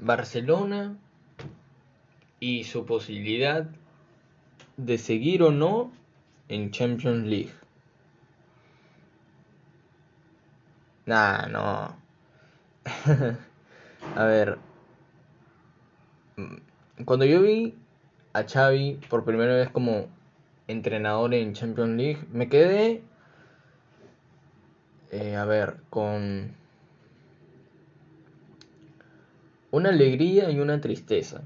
Barcelona y su posibilidad de seguir o no en Champions League. Nah, no. a ver. Cuando yo vi a Xavi por primera vez como entrenador en Champions League, me quedé, eh, a ver, con una alegría y una tristeza.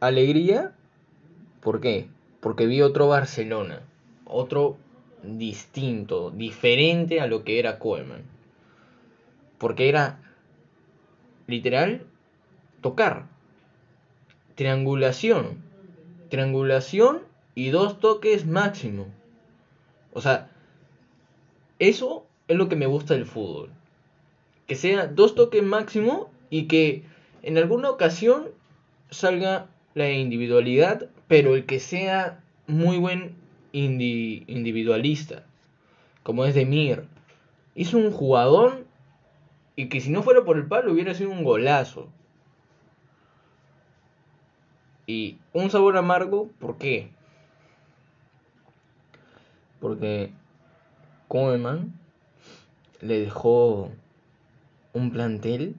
Alegría, ¿por qué? Porque vi otro Barcelona, otro distinto, diferente a lo que era Koeman. Porque era literal tocar, triangulación, triangulación y dos toques máximo. O sea, eso es lo que me gusta del fútbol. Que sea dos toques máximo y que en alguna ocasión salga la individualidad, pero el que sea muy buen individualista, como es Demir. Hizo un jugador y que si no fuera por el palo hubiera sido un golazo. Y un sabor amargo, ¿por qué? Porque Koeman le dejó un plantel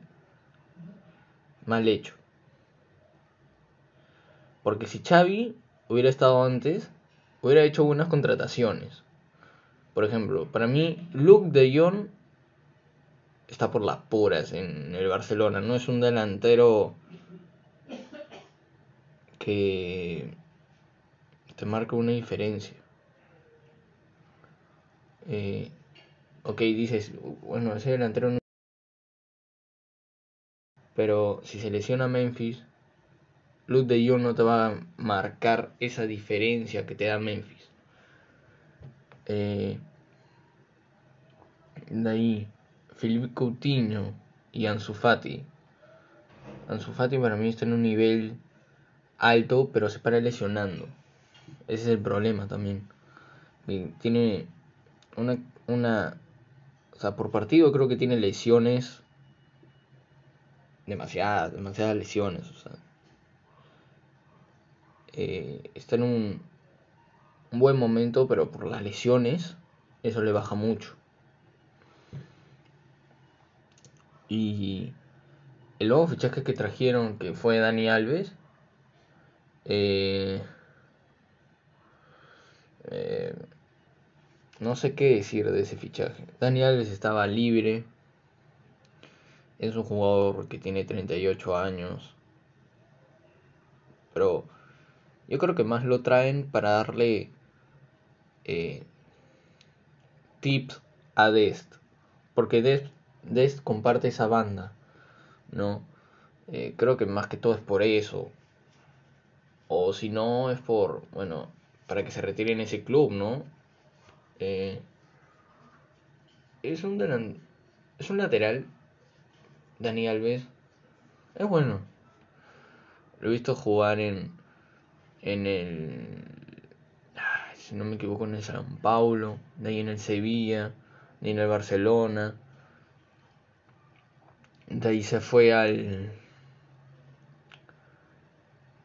mal hecho. Porque si Xavi hubiera estado antes, hubiera hecho buenas contrataciones. Por ejemplo, para mí, Luke de Jong está por las puras en el Barcelona. No es un delantero que te marca una diferencia. Eh, ok, dices, bueno, ese delantero no... Pero si se lesiona Memphis, Luke de Jong no te va a marcar esa diferencia que te da Memphis. Eh, de ahí, Felipe Coutinho y Ansu Fati. Ansu Fati para mí está en un nivel alto, pero se para lesionando. Ese es el problema también. tiene una, una, o sea, por partido creo que tiene lesiones, demasiadas, demasiadas lesiones, o sea. Eh, está en un, buen momento, pero por las lesiones, eso le baja mucho. Y el nuevo fichaje que trajeron, que fue Dani Alves, eh, eh, no sé qué decir de ese fichaje. Dani Alves estaba libre. Es un jugador que tiene 38 años. Pero yo creo que más lo traen para darle eh, tips a Dest. Porque Dest, comparte esa banda. ¿No? creo que más que todo es por eso. O si no, es por, bueno, para que se retire en ese club, ¿no? Eh, es, un es un lateral, Dani Alves. Es bueno. Lo he visto jugar en, en el, si no me equivoco, en el San Paulo, de ahí en el Sevilla, de ahí en el Barcelona. De ahí se fue al...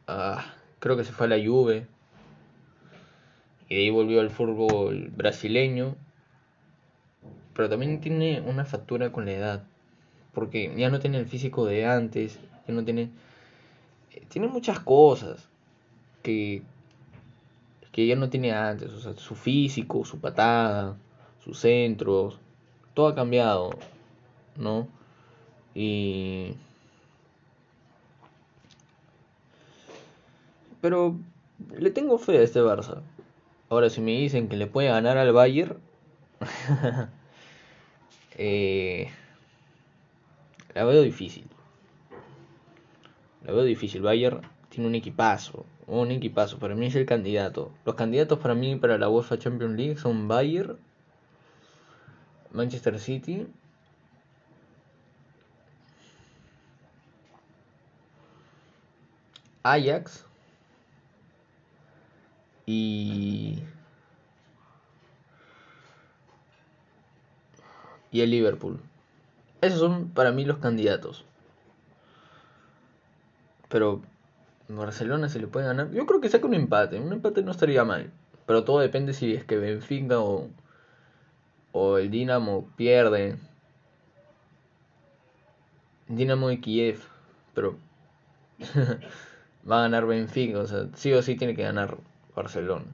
Ah, creo que se fue a la Juve. Y de ahí volvió al fútbol brasileño. Pero también tiene una factura con la edad. Porque ya no tiene el físico de antes. Ya no tiene. Eh, tiene muchas cosas. Que. Que ya no tiene antes. O sea, su físico, su patada, sus centros. Todo ha cambiado. ¿No? Y. Pero le tengo fe a este Barça. Ahora, si me dicen que le puede ganar al Bayern, eh, la veo difícil. La veo difícil. Bayern tiene un equipazo. Un equipazo. Para mí es el candidato. Los candidatos para mí para la UEFA Champions League son Bayern, Manchester City. Ajax y, y el Liverpool. Esos son para mí los candidatos. Pero Barcelona se le puede ganar. Yo creo que saca un empate. Un empate no estaría mal. Pero todo depende si es que Benfica o, o el Dinamo pierde. Dinamo y Kiev. Pero va a ganar Benfica. O sea, sí o sí tiene que ganar Barcelona.